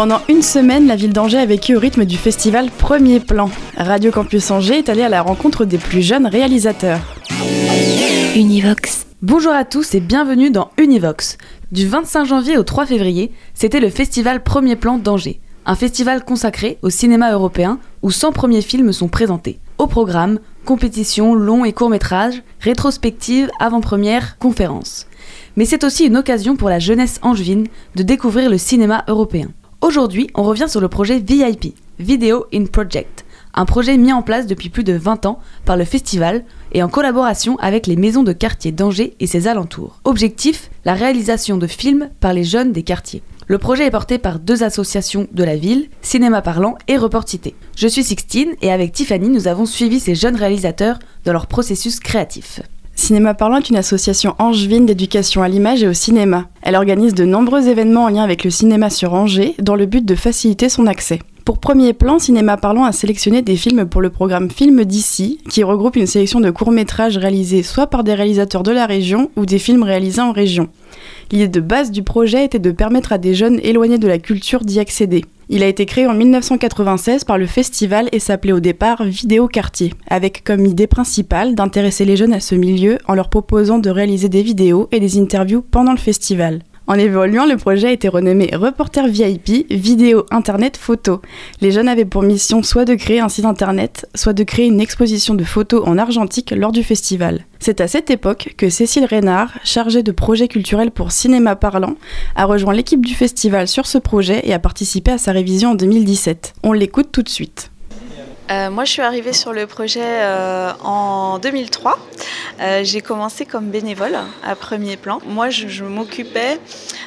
Pendant une semaine, la ville d'Angers a vécu au rythme du festival Premier Plan. Radio Campus Angers est allé à la rencontre des plus jeunes réalisateurs. Univox. Bonjour à tous et bienvenue dans Univox. Du 25 janvier au 3 février, c'était le festival Premier Plan d'Angers. Un festival consacré au cinéma européen où 100 premiers films sont présentés. Au programme, compétition, long et court métrage, rétrospective, avant-première, conférences. Mais c'est aussi une occasion pour la jeunesse angevine de découvrir le cinéma européen. Aujourd'hui, on revient sur le projet VIP, Video in Project, un projet mis en place depuis plus de 20 ans par le festival et en collaboration avec les maisons de quartier d'Angers et ses alentours. Objectif, la réalisation de films par les jeunes des quartiers. Le projet est porté par deux associations de la ville, Cinéma Parlant et Report Cité. Je suis Sixtine et avec Tiffany, nous avons suivi ces jeunes réalisateurs dans leur processus créatif. Cinéma Parlant est une association angevine d'éducation à l'image et au cinéma. Elle organise de nombreux événements en lien avec le cinéma sur Angers dans le but de faciliter son accès. Pour premier plan, Cinéma Parlant a sélectionné des films pour le programme Film d'ici, qui regroupe une sélection de courts-métrages réalisés soit par des réalisateurs de la région ou des films réalisés en région. L'idée de base du projet était de permettre à des jeunes éloignés de la culture d'y accéder. Il a été créé en 1996 par le festival et s'appelait au départ Vidéo Quartier, avec comme idée principale d'intéresser les jeunes à ce milieu en leur proposant de réaliser des vidéos et des interviews pendant le festival. En évoluant, le projet a été renommé Reporter VIP, vidéo, internet, photo. Les jeunes avaient pour mission soit de créer un site internet, soit de créer une exposition de photos en argentique lors du festival. C'est à cette époque que Cécile Reynard, chargée de projets culturels pour Cinéma Parlant, a rejoint l'équipe du festival sur ce projet et a participé à sa révision en 2017. On l'écoute tout de suite. Euh, moi, je suis arrivée sur le projet euh, en 2003. Euh, j'ai commencé comme bénévole à premier plan. Moi, je, m'occupais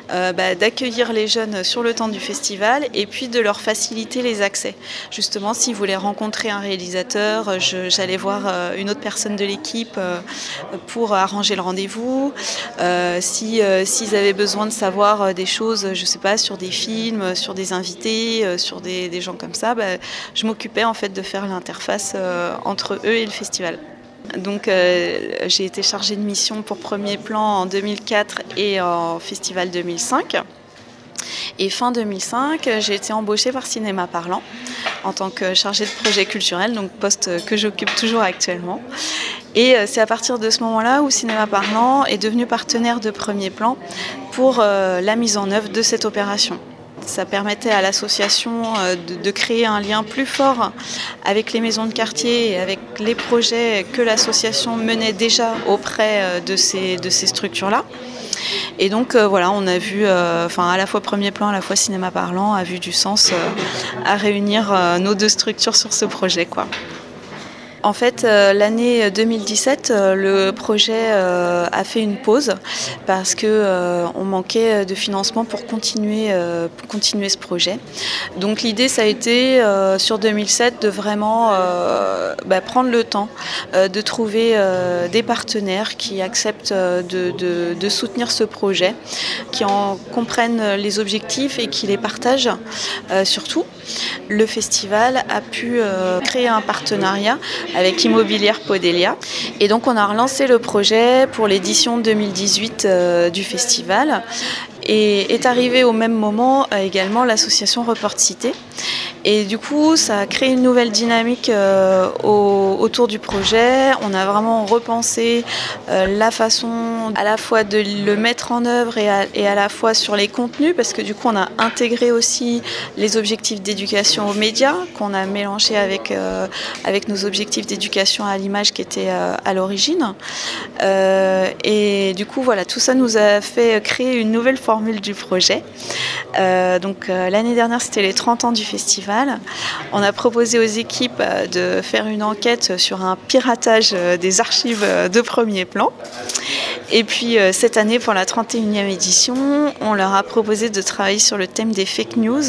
bah, d'accueillir les jeunes sur le temps du festival et puis de leur faciliter les accès. Justement, s'ils voulaient rencontrer un réalisateur, j'allais voir une autre personne de l'équipe pour arranger le rendez-vous. S'ils si, avaient besoin de savoir des choses, je ne sais pas, sur des films, sur des invités, sur des, des gens comme ça, bah, je m'occupais en fait de faire l'interface euh, entre eux et le festival. Donc euh, j'ai été chargée de mission pour Premier Plan en 2004 et en Festival 2005. Et fin 2005, j'ai été embauchée par Cinéma Parlant en tant que chargée de projet culturel, donc poste que j'occupe toujours actuellement. Et euh, c'est à partir de ce moment-là où Cinéma Parlant est devenu partenaire de Premier Plan pour la mise en œuvre de cette opération. Ça permettait à l'association euh, de, créer un lien plus fort avec les maisons de quartier et avec les projets que l'association menait déjà auprès euh, de ces, de ces structures-là. Et donc euh, voilà, on a vu, enfin à la fois premier plan, à la fois cinéma parlant, a vu du sens à réunir nos deux structures sur ce projet, quoi. En fait, euh, l'année 2017, euh, le projet euh, a fait une pause parce que on manquait de financement pour continuer, ce projet. Donc l'idée, ça a été sur 2007 de vraiment bah, prendre le temps de trouver des partenaires qui acceptent de, soutenir ce projet, qui en comprennent les objectifs et qui les partagent surtout. Le festival a pu créer un partenariat avec Immobilière Podelia. Et donc on a relancé le projet pour l'édition 2018 euh, du festival. Et est arrivé au même moment euh, également l'association Report Cité. Et du coup, ça a créé une nouvelle dynamique euh, autour du projet. On a vraiment repensé la façon à la fois de le mettre en œuvre et à, la fois sur les contenus, parce que du coup, on a intégré aussi les objectifs d'éducation aux médias qu'on a mélangé avec, avec nos objectifs d'éducation à l'image qui étaient à l'origine. et du coup, voilà, tout ça nous a fait créer une nouvelle formule du projet. donc l'année dernière, c'était les 30 ans du festival. On a proposé aux équipes de faire une enquête sur un piratage des archives de premier plan. Et puis cette année, pour la 31e édition, on leur a proposé de travailler sur le thème des fake news,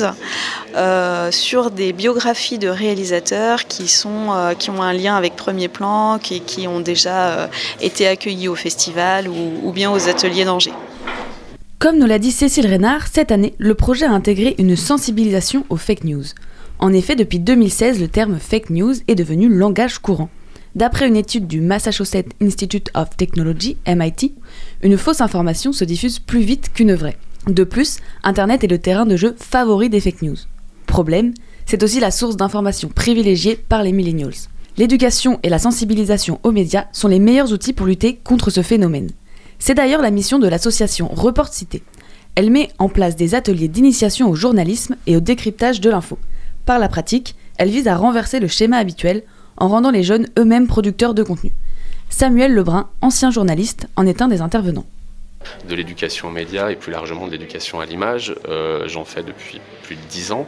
sur des biographies de réalisateurs qui, sont, qui ont un lien avec Premier Plan, qui, qui ont déjà été accueillis au festival ou, bien aux ateliers d'Angers. Comme nous l'a dit Cécile Reynard, cette année, le projet a intégré une sensibilisation aux fake news. En effet, depuis 2016, le terme fake news est devenu langage courant. D'après une étude du Massachusetts Institute of Technology, MIT, une fausse information se diffuse plus vite qu'une vraie. De plus, Internet est le terrain de jeu favori des fake news. Problème, c'est aussi la source d'informations privilégiée par les millennials. L'éducation et la sensibilisation aux médias sont les meilleurs outils pour lutter contre ce phénomène. C'est d'ailleurs la mission de l'association Report Cité. Elle met en place des ateliers d'initiation au journalisme et au décryptage de l'info. Par la pratique, elle vise à renverser le schéma habituel en rendant les jeunes eux-mêmes producteurs de contenu. Samuel Lebrun, ancien journaliste, en est un des intervenants de l'éducation aux médias et plus largement de l'éducation à l'image. Euh, j'en fais depuis plus de dix ans.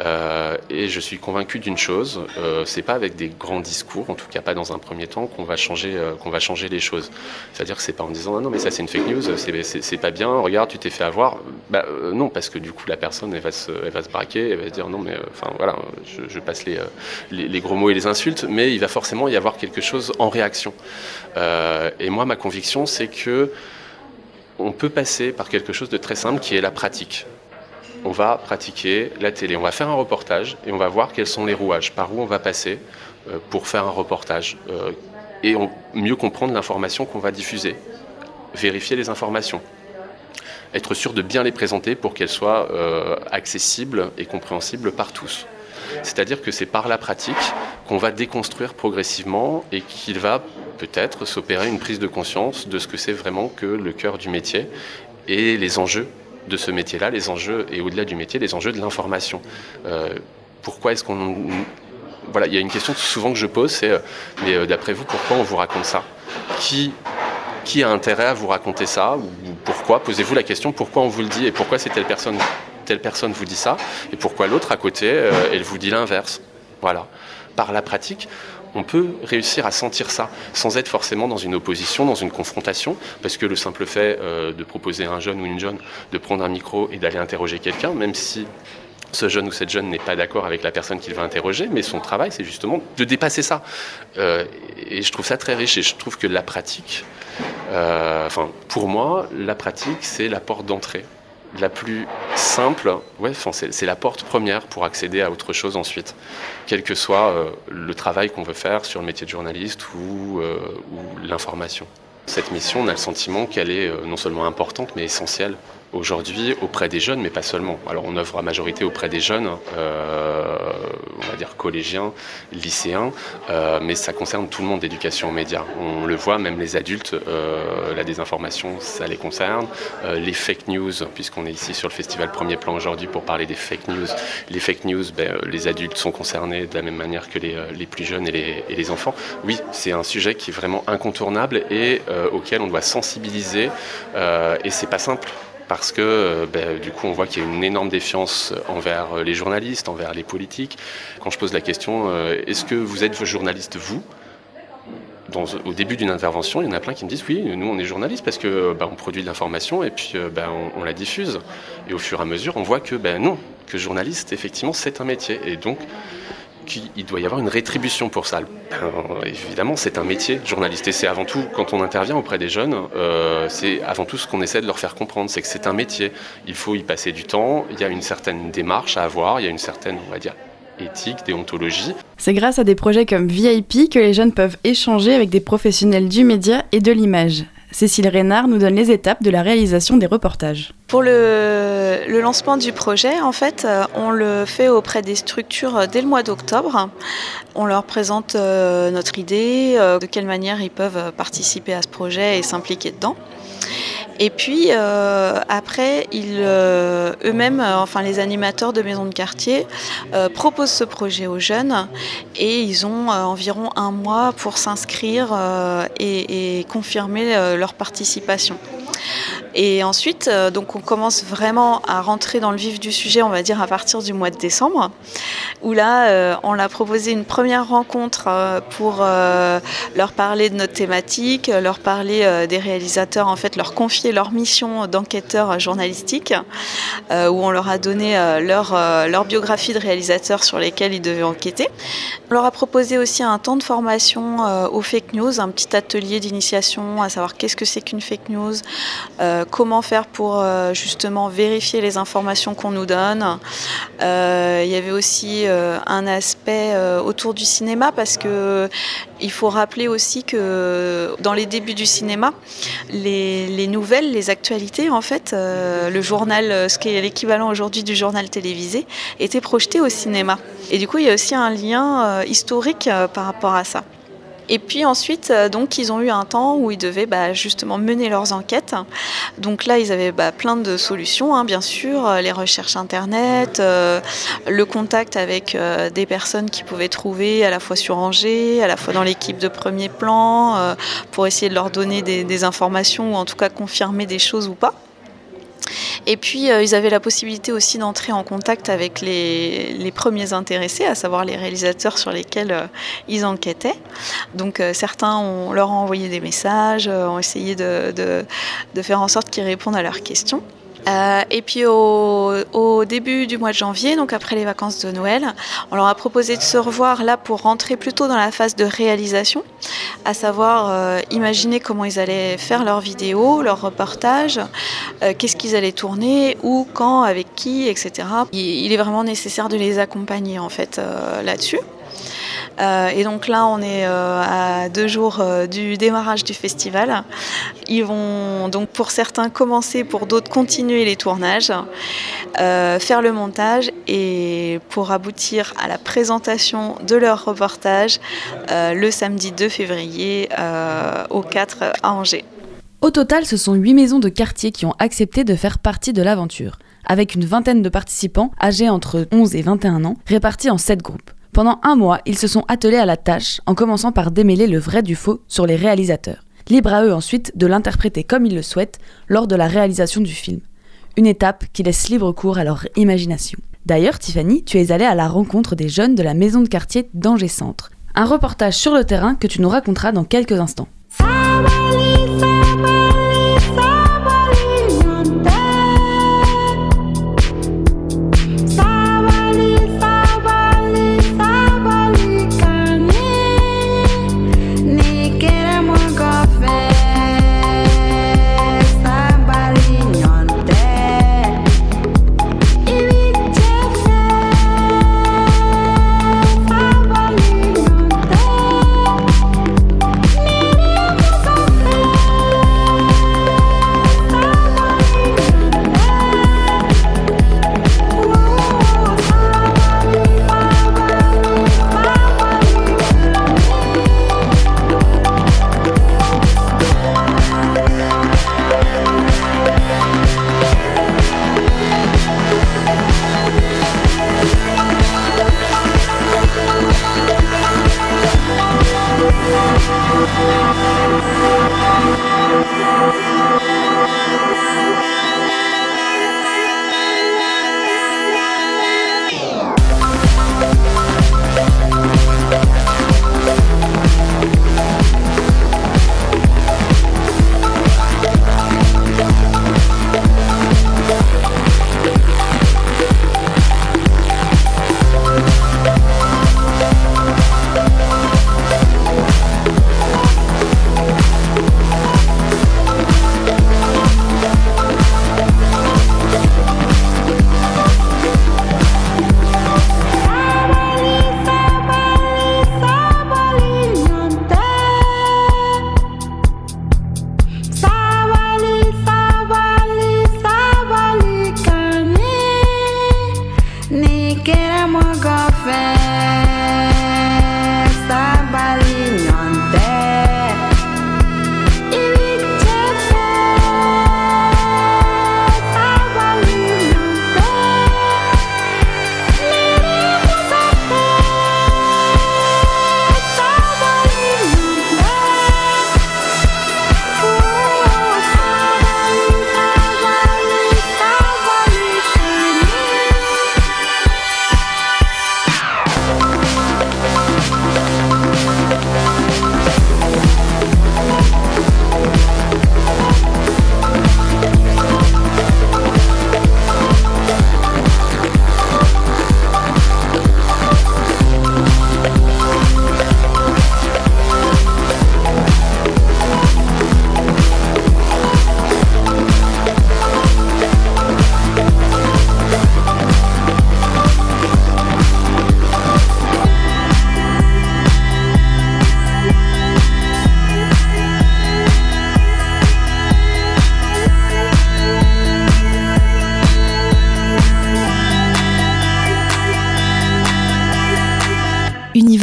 Euh, et je suis convaincu d'une chose, euh, c'est pas avec des grands discours, en tout cas pas dans un premier temps, qu'on va changer, euh, qu'on va changer les choses. C'est-à-dire que c'est pas en disant ah non mais ça c'est une fake news, c'est pas bien, regarde tu t'es fait avoir. Bah, non parce que du coup la personne elle va se, elle va se braquer, elle va se dire non mais enfin voilà, je, passe les, les, gros mots et les insultes, mais il va forcément y avoir quelque chose en réaction. et moi ma conviction c'est que on peut passer par quelque chose de très simple qui est la pratique on va pratiquer la télé. On va faire un reportage et on va voir quels sont les rouages, par où on va passer euh, pour faire un reportage euh, et mieux comprendre l'information qu'on va diffuser. Vérifier les informations. Être sûr de bien les présenter pour qu'elles soient euh, accessibles et compréhensibles par tous. C'est-à-dire que c'est par la pratique qu'on va déconstruire progressivement et qu'il va peut-être s'opérer une prise de conscience de ce que c'est vraiment que le cœur du métier et les enjeux de ce métier-là, les enjeux, et au-delà du métier, les enjeux de l'information. Euh, pourquoi est-ce qu'on... Voilà, il y a une question souvent que je pose, c'est, euh, mais euh, d'après vous, pourquoi on vous raconte ça? Qui, qui a intérêt à vous raconter ça? Ou pourquoi? Posez-vous la question, pourquoi on vous le dit? Et pourquoi c'est telle personne, telle personne vous dit ça? Et pourquoi l'autre à côté, elle vous dit l'inverse? Voilà. Par la pratique, on peut réussir à sentir ça sans être forcément dans une opposition, dans une confrontation, parce que le simple fait euh, de proposer à un jeune ou une jeune de prendre un micro et d'aller interroger quelqu'un, même si ce jeune ou cette jeune n'est pas d'accord avec la personne qu'il va interroger, mais son travail, c'est justement de dépasser ça. Euh, et je trouve ça très riche, et je trouve que la pratique, euh, enfin, pour moi, la pratique, c'est la porte d'entrée la plus simple, ouais, c'est la porte première pour accéder à autre chose ensuite, quel que soit euh, le travail qu'on veut faire sur le métier de journaliste ou, euh, ou l'information. Cette mission, on a le sentiment qu'elle est euh, non seulement importante, mais essentielle aujourd'hui auprès des jeunes, mais pas seulement. Alors on œuvre à majorité auprès des jeunes, euh, on va dire collégiens, lycéens, euh, mais ça concerne tout le monde d'éducation aux médias. On le voit, même les adultes, euh, la désinformation, ça les concerne. Les fake news, puisqu'on est ici sur le festival Premier Plan aujourd'hui pour parler des fake news, les fake news, ben, les adultes sont concernés de la même manière que les, les plus jeunes et les, et les enfants. Oui, c'est un sujet qui est vraiment incontournable et auquel on doit sensibiliser, et c'est pas simple parce que euh, ben, du coup on voit qu'il y a une énorme défiance envers euh, les journalistes, envers les politiques. Quand je pose la question, euh, est-ce que vous êtes journaliste vous? Au début d'une intervention, il y en a plein qui me disent oui, nous on est journaliste parce que ben, on produit de l'information et puis ben, on, la diffuse. Et au fur et à mesure, on voit que non, que journaliste, effectivement, c'est un métier. Et donc, qu'il doit y avoir une rétribution pour ça. Ben, évidemment, c'est un métier, journaliste. Et c'est avant tout, quand on intervient auprès des jeunes, euh, c'est avant tout ce qu'on essaie de leur faire comprendre, c'est que c'est un métier. Il faut y passer du temps, il y a une certaine démarche à avoir, il y a une certaine, on va dire, éthique, déontologie. C'est grâce à des projets comme VIP que les jeunes peuvent échanger avec des professionnels du média et de l'image. Cécile Reynard nous donne les étapes de la réalisation des reportages. Pour le, le, lancement du projet, en fait, euh, on le fait auprès des structures euh, dès le mois d'octobre. On leur présente euh, notre idée, de quelle manière ils peuvent participer à ce projet et s'impliquer dedans. Et puis euh, après, ils euh, eux-mêmes, euh, enfin les animateurs de maisons de quartier, proposent ce projet aux jeunes et ils ont environ un mois pour s'inscrire et, et, confirmer leur participation. Et ensuite, donc on commence vraiment à rentrer dans le vif du sujet, on va dire à partir du mois de décembre, où là, on a proposé une première rencontre pour leur parler de notre thématique, leur parler des réalisateurs, en fait, leur confier leur mission d'enquêteur journalistique, où on leur a donné leur, leur biographie de réalisateurs sur lesquels ils devaient enquêter. On leur a proposé aussi un temps de formation euh, aux fake news, un petit atelier d'initiation à savoir qu'est-ce que c'est qu'une fake news, euh, comment faire pour euh, justement vérifier les informations qu'on nous donne. il y avait aussi un aspect autour du cinéma parce que il faut rappeler aussi que dans les débuts du cinéma, les, nouvelles, les actualités, en fait, le journal, ce qui est l'équivalent aujourd'hui du journal télévisé, étaient projetées au cinéma. Et du coup, il y a aussi un lien historique par rapport à ça. Et puis ensuite, euh, donc, ils ont eu un temps où ils devaient bah, justement mener leurs enquêtes. Donc là, ils avaient bah, plein de solutions, hein, bien sûr, euh, les recherches internet, euh, le contact avec des personnes qu'ils pouvaient trouver à la fois sur Angers, à la fois dans l'équipe de premier plan, pour essayer de leur donner des informations ou en tout cas confirmer des choses ou pas. Et puis, euh, ils avaient la possibilité aussi d'entrer en contact avec les, premiers intéressés, à savoir les réalisateurs sur lesquels euh, ils enquêtaient. Donc, euh, certains ont, leur ont envoyé des messages, ont essayé de, de faire en sorte qu'ils répondent à leurs questions. Euh, et puis au, début du mois de janvier, donc après les vacances de Noël, on leur a proposé de se revoir là pour rentrer plutôt dans la phase de réalisation, à savoir euh, imaginer comment ils allaient faire leurs vidéos, leurs reportages, euh, qu'est-ce qu'ils allaient tourner, où, quand, avec qui, etc. il est vraiment nécessaire de les accompagner en fait là-dessus. Euh, et donc là, on est euh, à deux jours euh, du démarrage du festival. Ils vont donc pour certains commencer, pour d'autres continuer les tournages, faire le montage et pour aboutir à la présentation de leur reportage le samedi 2 février au 4 à Angers. Au total, ce sont huit maisons de quartier qui ont accepté de faire partie de l'aventure, avec une vingtaine de participants âgés entre 11 et 21 ans, répartis en sept groupes. Pendant un mois, ils se sont attelés à la tâche en commençant par démêler le vrai du faux sur les réalisateurs. Libre à eux ensuite de l'interpréter comme ils le souhaitent lors de la réalisation du film. Une étape qui laisse libre cours à leur imagination. D'ailleurs, Tiffany, tu es allée à la rencontre des jeunes de la maison de quartier d'Angers Centre. Un reportage sur le terrain que tu nous raconteras dans quelques instants.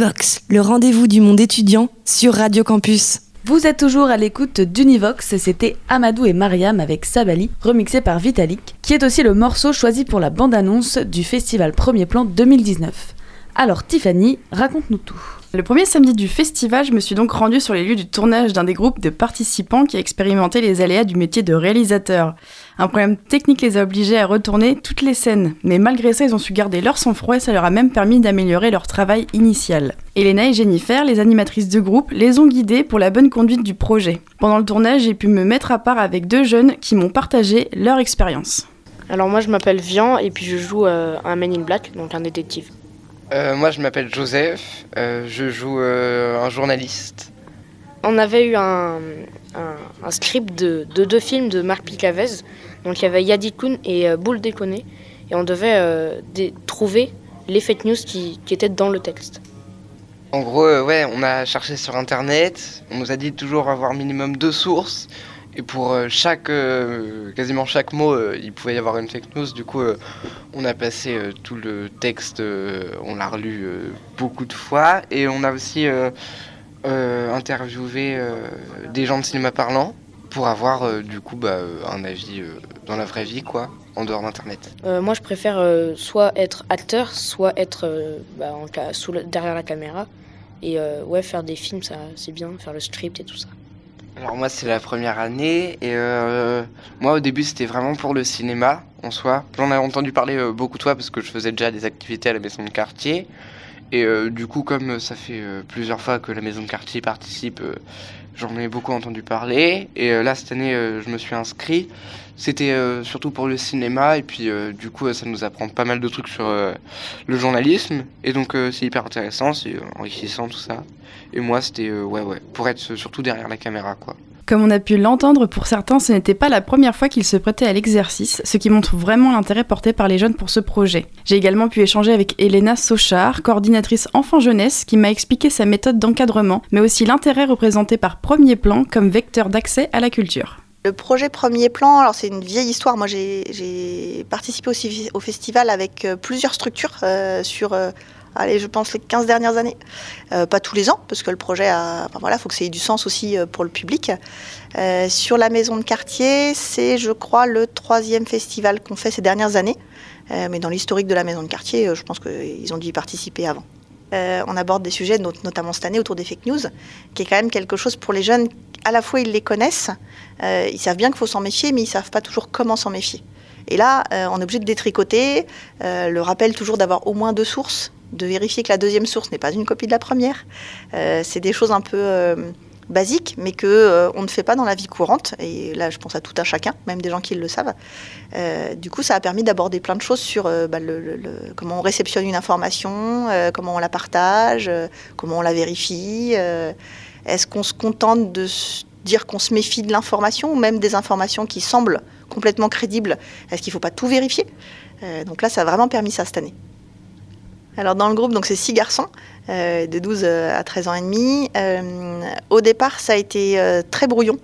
Univox, le rendez-vous du monde étudiant sur Radio Campus. Vous êtes toujours à l'écoute d'Univox, c'était Amadou et Mariam avec Sabali, remixé par Vitalik, qui est aussi le morceau choisi pour la bande-annonce du festival Premier Plan 2019. Alors Tiffany, raconte-nous tout. Le premier samedi du festival, je me suis donc rendue sur les lieux du tournage d'un des groupes de participants qui a expérimenté les aléas du métier de réalisateur. Un problème technique les a obligés à retourner toutes les scènes, mais malgré ça, ils ont su garder leur sang-froid et ça leur a même permis d'améliorer leur travail initial. Elena et Jennifer, les animatrices de groupe, les ont guidés pour la bonne conduite du projet. Pendant le tournage, j'ai pu me mettre à part avec deux jeunes qui m'ont partagé leur expérience. Alors moi je m'appelle Vian et puis je joue euh, un Man in Black, donc un détective. Euh, moi, je m'appelle Joseph. Euh, je joue euh, un journaliste. On avait eu un, script de, de, deux films de Marc Picavez. Donc il y avait Yadikun et euh, Boule Déconné. Et on devait euh, trouver les fake news qui, étaient dans le texte. En gros, ouais, on a cherché sur Internet. On nous a dit toujours avoir minimum deux sources. Et pour euh, euh, quasiment chaque mot, euh, il pouvait y avoir une fake news. Du coup, on a passé tout le texte, on l'a relu beaucoup de fois. Et on a aussi interviewé des gens de cinéma parlant pour avoir du coup bah, un avis dans la vraie vie, quoi, en dehors d'Internet. moi, je préfère soit être acteur, soit être bah, en, sous le, derrière la caméra. Et ouais, faire des films, ça, c'est bien, faire le script et tout ça. Alors moi c'est la première année et euh, moi au début c'était vraiment pour le cinéma en soi. J'en ai entendu parler euh, beaucoup de fois parce que je faisais déjà des activités à la maison de quartier et euh, du coup comme ça fait euh, plusieurs fois que la maison de quartier participe, euh, j'en ai beaucoup entendu parler et euh, là cette année je me suis inscrit. C'était surtout pour le cinéma et puis du coup ça nous apprend pas mal de trucs sur le journalisme et donc c'est hyper intéressant, c'est enrichissant tout ça. Et moi, c'était euh, ouais, ouais, pour être surtout derrière la caméra, quoi. Comme on a pu l'entendre, pour certains, ce n'était pas la première fois qu'ils se prêtaient à l'exercice, ce qui montre vraiment l'intérêt porté par les jeunes pour ce projet. J'ai également pu échanger avec Elena Sochard, coordinatrice enfant-jeunesse, qui m'a expliqué sa méthode d'encadrement, mais aussi l'intérêt représenté par Premier Plan comme vecteur d'accès à la culture. Le projet Premier Plan, alors c'est une vieille histoire. Moi, j'ai participé aussi au festival avec euh, plusieurs structures euh, sur euh, allez, je pense les 15 dernières années. Euh, pas tous les ans, parce que le projet a. Enfin, voilà, faut que ça ait du sens aussi pour le public. Euh, sur la maison de quartier, c'est, je crois, le troisième festival qu'on fait ces dernières années. Euh, mais dans l'historique de la maison de quartier, je pense qu'ils ont dû y participer avant. Euh, on aborde des sujets, not notamment cette année, autour des fake news, qui est quand même quelque chose pour les jeunes. À la fois, ils les connaissent, euh, ils savent bien qu'il faut s'en méfier, mais ils savent pas toujours comment s'en méfier. Et là, euh, on est obligé de détricoter, le rappel toujours d'avoir au moins deux sources, de vérifier que la deuxième source n'est pas une copie de la première. c'est des choses un peu basiques, mais que euh, on ne fait pas dans la vie courante. Et là, je pense à tout un chacun, même des gens qui le savent. Euh, du coup, ça a permis d'aborder plein de choses sur euh, bah, le, le, comment on réceptionne une information, euh, comment on la partage, euh, comment on la vérifie. euh, Est-ce qu'on se contente de dire qu'on se méfie de l'information ou même des informations qui semblent complètement crédibles? Est-ce qu'il ne faut pas tout vérifier? Euh, Donc là, ça a vraiment permis ça cette année. Alors dans le groupe, donc c'est six garçons euh, de 12 à 13 ans et demi. Euh, au départ, ça a été euh, très brouillon.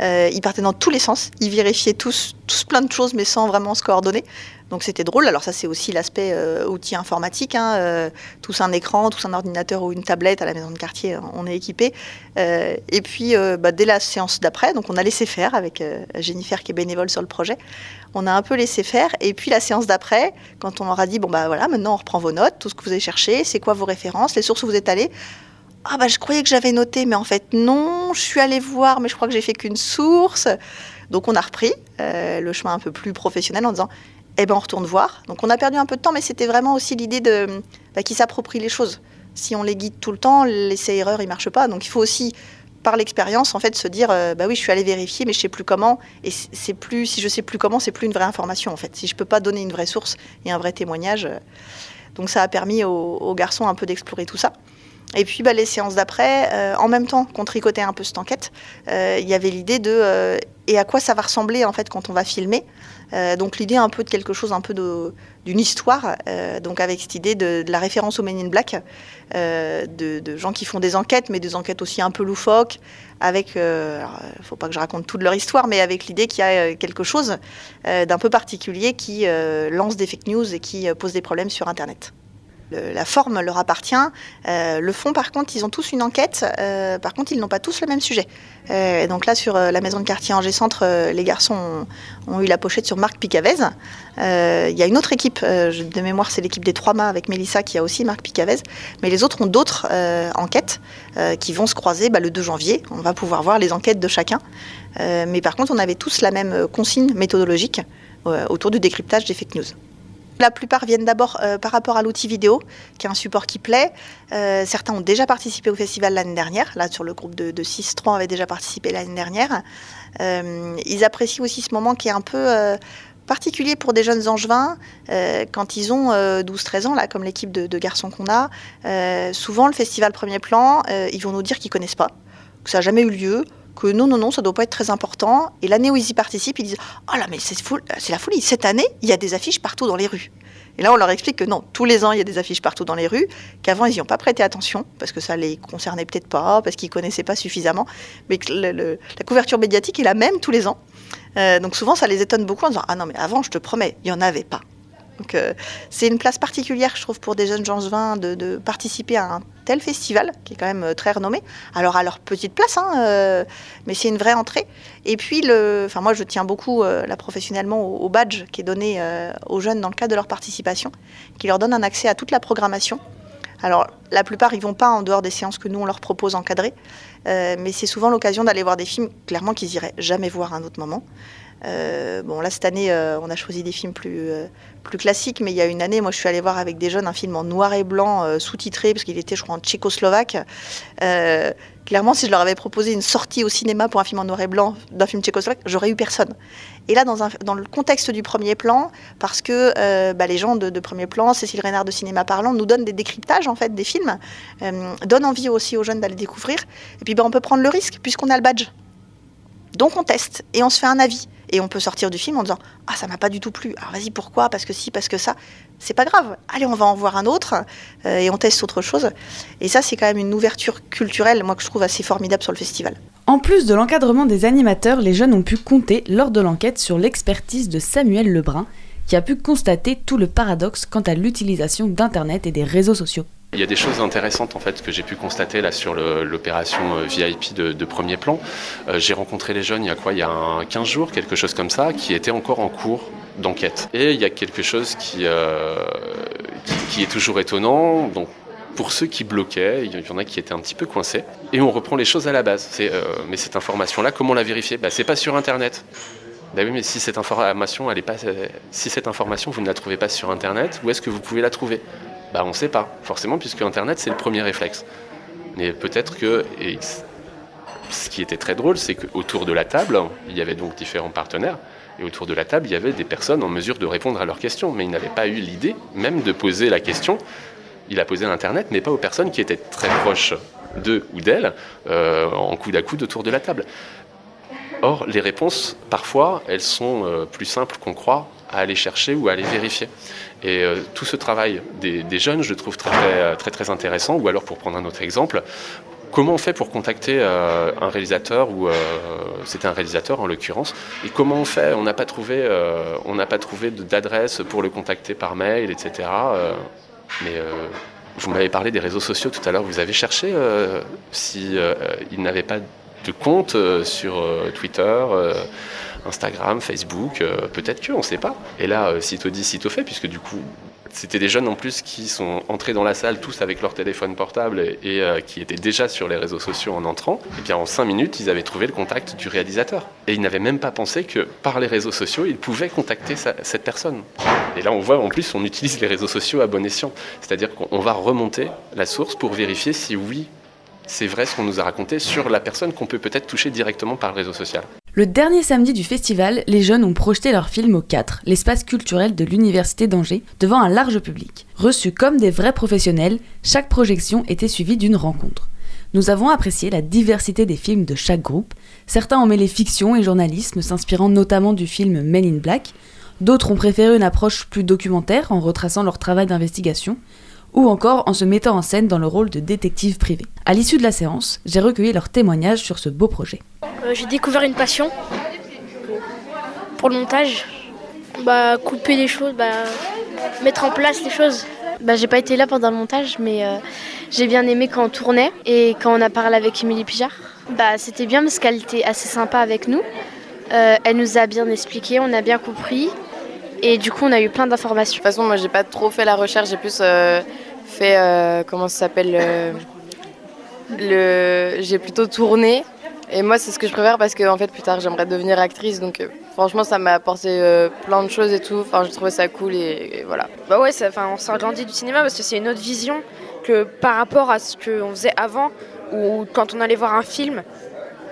Euh, ils partaient dans tous les sens. Ils vérifiaient tous, tous plein de choses, mais sans vraiment se coordonner. Donc c'était drôle. Alors ça, c'est aussi l'aspect euh, outil informatique. Hein, euh, tous un écran, tous un ordinateur ou une tablette à la maison de quartier, on est équipé. Euh, et puis bah, dès la séance d'après, donc on a laissé faire avec Jennifer qui est bénévole sur le projet. On a un peu laissé faire. Et puis la séance d'après, quand on leur a dit bon bah voilà, maintenant on reprend vos notes, tout ce que vous avez cherché, c'est quoi vos références, les sources où vous êtes allés. Ah bah je croyais que j'avais noté, mais en fait non, je suis allée voir, mais je crois que j'ai fait qu'une source. Donc on a repris le chemin un peu plus professionnel en disant eh ben on retourne voir. Donc on a perdu un peu de temps, mais c'était vraiment aussi l'idée de bah, qu'ils s'approprient les choses. Si on les guide tout le temps, l'essai-erreur il marche pas. Donc il faut aussi par l'expérience en fait se dire euh, bah oui je suis allé vérifier mais je sais plus comment et c'est plus si je sais plus comment c'est plus une vraie information en fait si je peux pas donner une vraie source et un vrai témoignage euh, donc ça a permis aux, garçons un peu d'explorer tout ça et puis bah, les séances d'après, euh, en même temps qu'on tricotait un peu cette enquête, il y avait l'idée de et à quoi ça va ressembler en fait quand on va filmer. Euh, donc l'idée un peu de quelque chose un peu d'une histoire, euh, donc avec cette idée de, la référence au Men in Black, euh, de, de, gens qui font des enquêtes, mais des enquêtes aussi un peu loufoques, avec, il faut pas que je raconte toute leur histoire, mais avec l'idée qu'il y a quelque chose d'un peu particulier qui lance des fake news et qui pose des problèmes sur Internet. La forme leur appartient. Euh, le fond, par contre, ils ont tous une enquête. Euh, par contre, ils n'ont pas tous le même sujet. Euh, donc là, sur la maison de quartier Angers Centre, les garçons ont, eu la pochette sur Marc Picavez. Il y a une autre équipe, de mémoire, c'est l'équipe des Trois Mâts avec Mélissa qui a aussi Marc Picavez. Mais les autres ont d'autres enquêtes qui vont se croiser bah, le 2 janvier. On va pouvoir voir les enquêtes de chacun. mais par contre, on avait tous la même consigne méthodologique autour du décryptage des fake news. La plupart viennent d'abord euh, par rapport à l'outil vidéo, qui est un support qui plaît. Euh, certains ont déjà participé au festival l'année dernière. Là, sur le groupe de, de 6-3, avait déjà participé l'année dernière. Euh, ils apprécient aussi ce moment qui est un peu particulier pour des jeunes angevins quand ils ont 12-13 ans, là, comme l'équipe de, garçons qu'on a. souvent, le festival Premier Plan, ils vont nous dire qu'ils connaissent pas, que ça n'a jamais eu lieu, que non, non, non, ça doit pas être très important. Et l'année où ils y participent, ils disent Oh là, mais c'est, c'est la folie. Cette année, il y a des affiches partout dans les rues. Et là, on leur explique que non, tous les ans, il y a des affiches partout dans les rues, qu'avant, ils n'y ont pas prêté attention, parce que ça les concernait peut-être pas, parce qu'ils connaissaient pas suffisamment, mais que la couverture médiatique est la même tous les ans. Euh, donc souvent, ça les étonne beaucoup en disant Ah non, mais avant, je te promets, il n'y en avait pas. Donc euh, c'est une place particulière, je trouve, pour des jeunes gens de, de participer à un tel festival, qui est quand même euh, très renommé. Alors à leur petite place, hein, euh, mais c'est une vraie entrée. Et puis, le, enfin moi je tiens beaucoup là professionnellement au, badge qui est donné aux jeunes dans le cadre de leur participation, qui leur donne un accès à toute la programmation. Alors la plupart ils vont pas en dehors des séances que nous on leur propose encadrées, mais c'est souvent l'occasion d'aller voir des films clairement qu'ils iraient jamais voir à un autre moment. Euh, bon, là, cette année, euh, on a choisi des films plus, euh, plus classiques, mais il y a une année, moi, je suis allée voir avec des jeunes un film en noir et blanc, sous-titré, parce qu'il était, je crois, en tchécoslovaque. clairement, si je leur avais proposé une sortie au cinéma pour un film en noir et blanc d'un film tchécoslovaque, j'aurais eu personne. Et là, dans, un, dans, le contexte du premier plan, parce que bah, les gens de, premier plan, Cécile Reynard de Cinéma Parlant, nous donnent des décryptages, en fait, des films, donnent envie aussi aux jeunes d'aller découvrir. Puis, bah, on peut prendre le risque, puisqu'on a le badge. Donc, on teste et on se fait un avis. Et on peut sortir du film en disant Ah, ça m'a pas du tout plu. Alors vas-y, pourquoi? Parce que si, parce que ça. C'est pas grave. Allez, on va en voir un autre euh, et on teste autre chose. Et ça, c'est quand même une ouverture culturelle, moi, que je trouve assez formidable sur le festival. En plus de l'encadrement des animateurs, les jeunes ont pu compter lors de l'enquête sur l'expertise de Samuel Lebrun, qui a pu constater tout le paradoxe quant à l'utilisation d'Internet et des réseaux sociaux. Il y a des choses intéressantes en fait que j'ai pu constater là sur l'opération euh, VIP de, premier plan. Euh, j'ai rencontré les jeunes il y a quoi? Il y a 15 jours, quelque chose comme ça, qui étaient encore en cours d'enquête. Et il y a quelque chose qui, euh, qui, est toujours étonnant. Donc pour ceux qui bloquaient, il y en a qui étaient un petit peu coincés. Et on reprend les choses à la base. mais cette information-là, comment la vérifier bah, C'est pas sur Internet. Bah mais si cette information, elle est pas, si cette information vous ne la trouvez pas sur Internet, où est-ce que vous pouvez la trouver? Bah, On ne sait pas, forcément, puisque Internet, c'est le premier réflexe. Mais peut-être que. Ce qui était très drôle, c'est qu'autour de la table, il y avait donc différents partenaires. Et autour de la table, il y avait des personnes en mesure de répondre à leurs questions. Mais ils n'avaient pas eu l'idée même de poser la question. Il a posé à l'Internet, mais pas aux personnes qui étaient très proches d'eux ou d'elles, euh, en coude à coude autour de la table. Or, les réponses, parfois, elles sont euh, plus simples qu'on croit à aller chercher ou à aller vérifier. Et euh, tout ce travail des, jeunes, je le trouve très, très, très, intéressant. Ou alors, pour prendre un autre exemple, comment on fait pour contacter euh, un réalisateur ou euh, c'était un réalisateur en l'occurrence et comment on fait? On n'a pas trouvé trouvé d'adresse pour le contacter par mail etc mais vous m'avez parlé des réseaux sociaux tout à l'heure vous avez cherché si il n'avait pas de compte sur Twitter Instagram, Facebook, euh, peut-être que, on ne sait pas. Et là, euh, sitôt dit, sitôt fait, puisque du coup, c'était des jeunes en plus qui sont entrés dans la salle tous avec leur téléphone portable et, euh, qui étaient déjà sur les réseaux sociaux en entrant. Et bien en cinq minutes, ils avaient trouvé le contact du réalisateur. Et ils n'avaient même pas pensé que par les réseaux sociaux, ils pouvaient contacter cette personne. Et là, on voit en plus, on utilise les réseaux sociaux à bon escient. C'est-à-dire qu'on va remonter la source pour vérifier si oui, c'est vrai ce qu'on nous a raconté sur la personne qu'on peut peut-être toucher directement par le réseau social. Le dernier samedi du festival, les jeunes ont projeté leur film au 4, l'espace culturel de l'Université d'Angers, devant un large public. Reçus comme des vrais professionnels, chaque projection était suivie d'une rencontre. Nous avons apprécié la diversité des films de chaque groupe. Certains ont mêlé fiction et journalisme, s'inspirant notamment du film Men in Black. D'autres ont préféré une approche plus documentaire en retraçant leur travail d'investigation ou encore en se mettant en scène dans le rôle de détective privé. À l'issue de la séance, j'ai recueilli leurs témoignages sur ce beau projet. Euh, j'ai découvert une passion pour le montage. Bah, couper les choses, bah, mettre en place les choses. Bah, j'ai pas été là pendant le montage, mais euh, j'ai bien aimé quand on tournait et quand on a parlé avec Émilie Pijard. Bah, c'était bien parce qu'elle était assez sympa avec nous. Euh, elle nous a bien expliqué, on a bien compris. Et du coup, on a eu plein d'informations. De toute façon, moi, j'ai pas trop fait la recherche, j'ai plus euh, fait, euh, comment ça s'appelle, euh, j'ai plutôt tourné. Et moi, c'est ce que je préfère parce que, en fait, plus tard, j'aimerais devenir actrice. Donc, euh, franchement, ça m'a apporté plein de choses et tout. Enfin, j'ai trouvé ça cool et, voilà. Bah ouais, ça- on s'agrandit du cinéma parce que c'est une autre vision que par rapport à ce qu'on faisait avant, où quand on allait voir un film,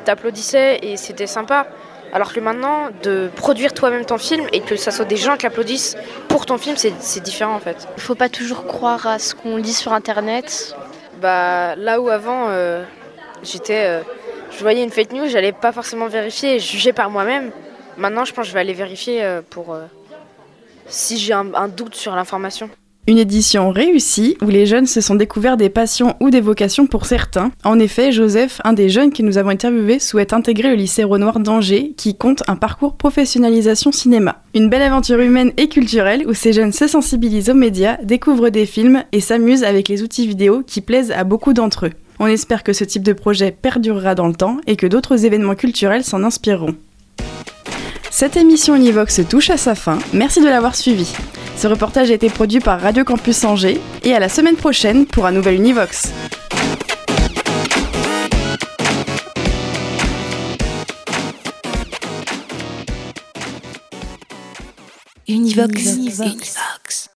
t'applaudissais et c'était sympa. Alors que maintenant, de produire toi-même ton film et que ça soit des gens qui applaudissent pour ton film, c'est différent en fait. Il faut pas toujours croire à ce qu'on lit sur internet. Bah là où avant, euh, j'étais, euh, je voyais une fake news, j'allais pas forcément vérifier et juger par moi-même. Maintenant, je pense que je vais aller vérifier euh, pour euh, si j'ai un, un doute sur l'information. Une édition réussie où les jeunes se sont découverts des passions ou des vocations pour certains. En effet, Joseph, un des jeunes que nous avons interviewés, souhaite intégrer le lycée Renoir d'Angers qui compte un parcours professionnalisation cinéma. Une belle aventure humaine et culturelle où ces jeunes se sensibilisent aux médias, découvrent des films et s'amusent avec les outils vidéo qui plaisent à beaucoup d'entre eux. On espère que ce type de projet perdurera dans le temps et que d'autres événements culturels s'en inspireront. Cette émission Univox touche à sa fin. Merci de l'avoir suivi. Ce reportage a été produit par Radio Campus Angers et à la semaine prochaine pour un nouvel Univox. Univox. Univox.